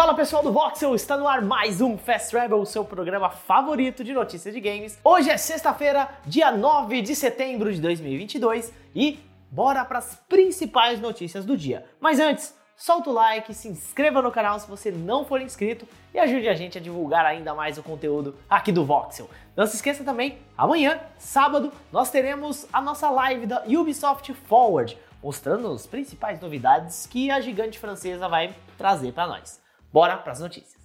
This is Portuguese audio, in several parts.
Fala pessoal do Voxel, está no ar mais um Fast Travel, o seu programa favorito de notícias de games. Hoje é sexta-feira, dia 9 de setembro de 2022 e bora para as principais notícias do dia. Mas antes, solta o like, se inscreva no canal se você não for inscrito e ajude a gente a divulgar ainda mais o conteúdo aqui do Voxel. Não se esqueça também, amanhã, sábado, nós teremos a nossa live da Ubisoft Forward, mostrando as principais novidades que a gigante francesa vai trazer para nós. Bora para as notícias.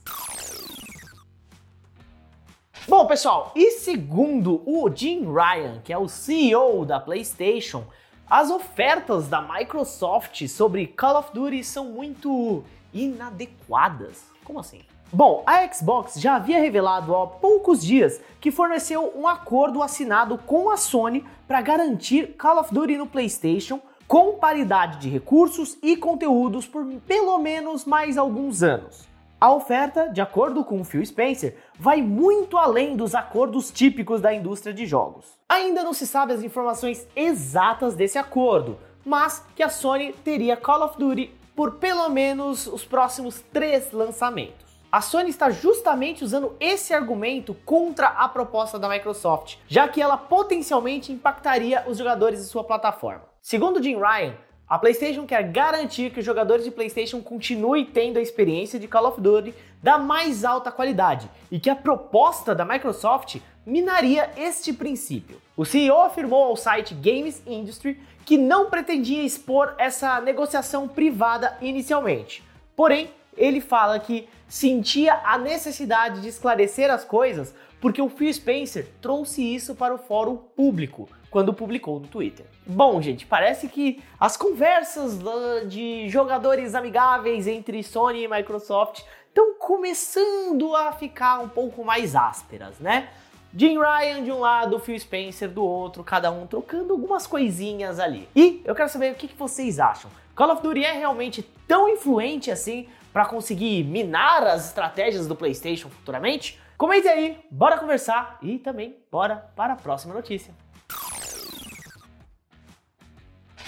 Bom, pessoal, e segundo o Jim Ryan, que é o CEO da PlayStation, as ofertas da Microsoft sobre Call of Duty são muito inadequadas. Como assim? Bom, a Xbox já havia revelado há poucos dias que forneceu um acordo assinado com a Sony para garantir Call of Duty no PlayStation com paridade de recursos e conteúdos por pelo menos mais alguns anos. A oferta, de acordo com o Phil Spencer, vai muito além dos acordos típicos da indústria de jogos. Ainda não se sabe as informações exatas desse acordo, mas que a Sony teria Call of Duty por pelo menos os próximos três lançamentos. A Sony está justamente usando esse argumento contra a proposta da Microsoft, já que ela potencialmente impactaria os jogadores de sua plataforma. Segundo Jim Ryan, a PlayStation quer garantir que os jogadores de PlayStation continuem tendo a experiência de Call of Duty da mais alta qualidade e que a proposta da Microsoft minaria este princípio. O CEO afirmou ao site Games Industry que não pretendia expor essa negociação privada inicialmente. Porém, ele fala que sentia a necessidade de esclarecer as coisas porque o Phil Spencer trouxe isso para o fórum público quando publicou no Twitter. Bom, gente, parece que as conversas de jogadores amigáveis entre Sony e Microsoft estão começando a ficar um pouco mais ásperas, né? Jim Ryan de um lado, Phil Spencer do outro, cada um trocando algumas coisinhas ali. E eu quero saber o que vocês acham. Call of Duty é realmente tão influente assim para conseguir minar as estratégias do PlayStation futuramente? Comente aí, bora conversar e também bora para a próxima notícia.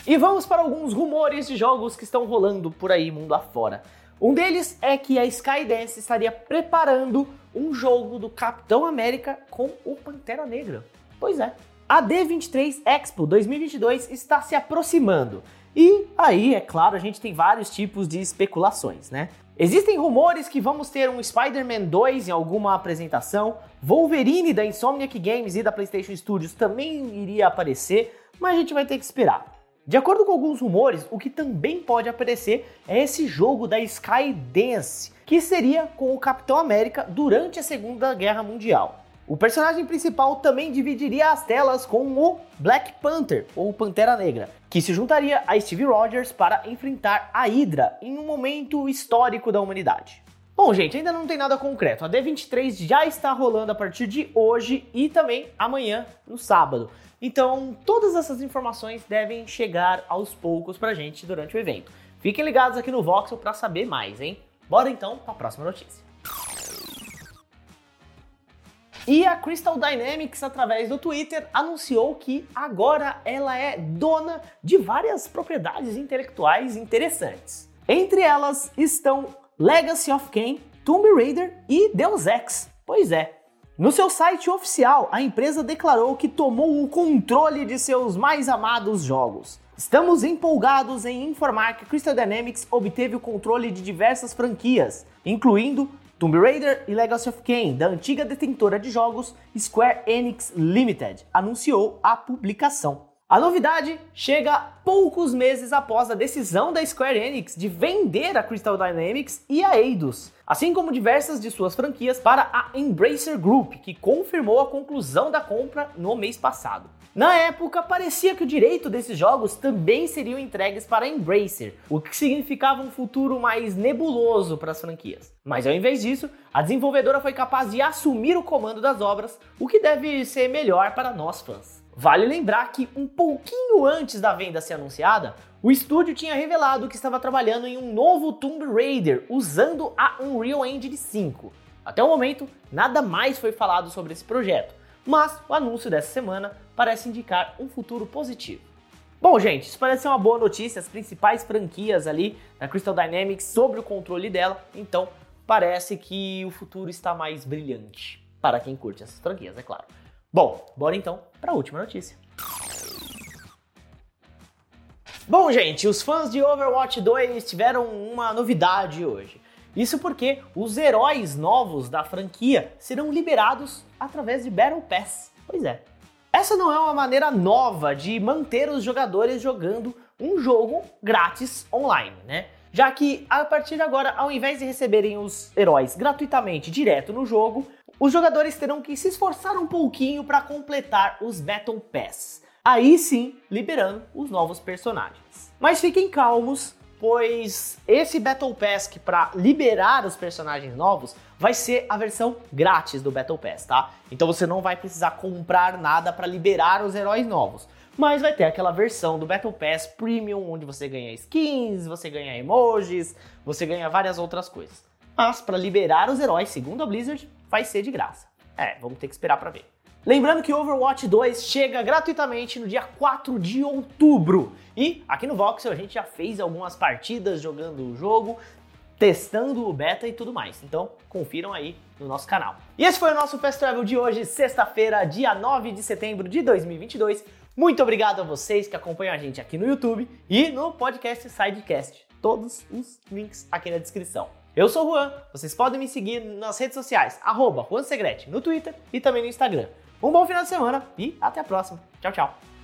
E vamos para alguns rumores de jogos que estão rolando por aí mundo afora. Um deles é que a Skydance estaria preparando um jogo do Capitão América com o Pantera Negra. Pois é. A D23 Expo 2022 está se aproximando e aí, é claro, a gente tem vários tipos de especulações, né? Existem rumores que vamos ter um Spider-Man 2 em alguma apresentação, Wolverine da Insomniac Games e da PlayStation Studios também iria aparecer, mas a gente vai ter que esperar. De acordo com alguns rumores, o que também pode aparecer é esse jogo da Skydance, que seria com o Capitão América durante a Segunda Guerra Mundial. O personagem principal também dividiria as telas com o Black Panther, ou Pantera Negra, que se juntaria a Steve Rogers para enfrentar a Hydra em um momento histórico da humanidade. Bom, gente, ainda não tem nada concreto. A D23 já está rolando a partir de hoje e também amanhã, no sábado. Então, todas essas informações devem chegar aos poucos pra gente durante o evento. Fiquem ligados aqui no Voxel para saber mais, hein? Bora então para a próxima notícia. E a Crystal Dynamics, através do Twitter, anunciou que agora ela é dona de várias propriedades intelectuais interessantes. Entre elas estão Legacy of Kain, Tomb Raider e Deus Ex. Pois é. No seu site oficial, a empresa declarou que tomou o controle de seus mais amados jogos. Estamos empolgados em informar que Crystal Dynamics obteve o controle de diversas franquias, incluindo Tomb Raider e Legacy of Kain, da antiga detentora de jogos Square Enix Limited, anunciou a publicação. A novidade chega poucos meses após a decisão da Square Enix de vender a Crystal Dynamics e a Eidos, assim como diversas de suas franquias para a Embracer Group, que confirmou a conclusão da compra no mês passado. Na época, parecia que o direito desses jogos também seriam entregues para a Embracer, o que significava um futuro mais nebuloso para as franquias. Mas ao invés disso, a desenvolvedora foi capaz de assumir o comando das obras, o que deve ser melhor para nós fãs. Vale lembrar que um pouquinho antes da venda ser anunciada, o estúdio tinha revelado que estava trabalhando em um novo Tomb Raider usando a Unreal Engine 5. Até o momento, nada mais foi falado sobre esse projeto, mas o anúncio dessa semana parece indicar um futuro positivo. Bom, gente, isso parece ser uma boa notícia, as principais franquias ali da Crystal Dynamics sobre o controle dela, então parece que o futuro está mais brilhante. Para quem curte essas franquias, é claro. Bom, bora então para a última notícia. Bom, gente, os fãs de Overwatch 2 tiveram uma novidade hoje. Isso porque os heróis novos da franquia serão liberados através de Battle Pass. Pois é. Essa não é uma maneira nova de manter os jogadores jogando um jogo grátis online, né? Já que a partir de agora, ao invés de receberem os heróis gratuitamente direto no jogo, os jogadores terão que se esforçar um pouquinho para completar os Battle Pass aí sim liberando os novos personagens. Mas fiquem calmos, pois esse Battle Pass para liberar os personagens novos vai ser a versão grátis do Battle Pass, tá? Então você não vai precisar comprar nada para liberar os heróis novos. Mas vai ter aquela versão do Battle Pass Premium, onde você ganha skins, você ganha emojis, você ganha várias outras coisas. Mas para liberar os heróis, segundo a Blizzard, vai ser de graça. É, vamos ter que esperar para ver. Lembrando que Overwatch 2 chega gratuitamente no dia 4 de outubro. E aqui no Voxel a gente já fez algumas partidas jogando o jogo, testando o beta e tudo mais. Então, confiram aí no nosso canal. E esse foi o nosso Fast Travel de hoje, sexta-feira, dia 9 de setembro de 2022. Muito obrigado a vocês que acompanham a gente aqui no YouTube e no podcast Sidecast. Todos os links aqui na descrição. Eu sou o Juan, vocês podem me seguir nas redes sociais, arroba Juan Segrete, no Twitter e também no Instagram. Um bom final de semana e até a próxima. Tchau, tchau.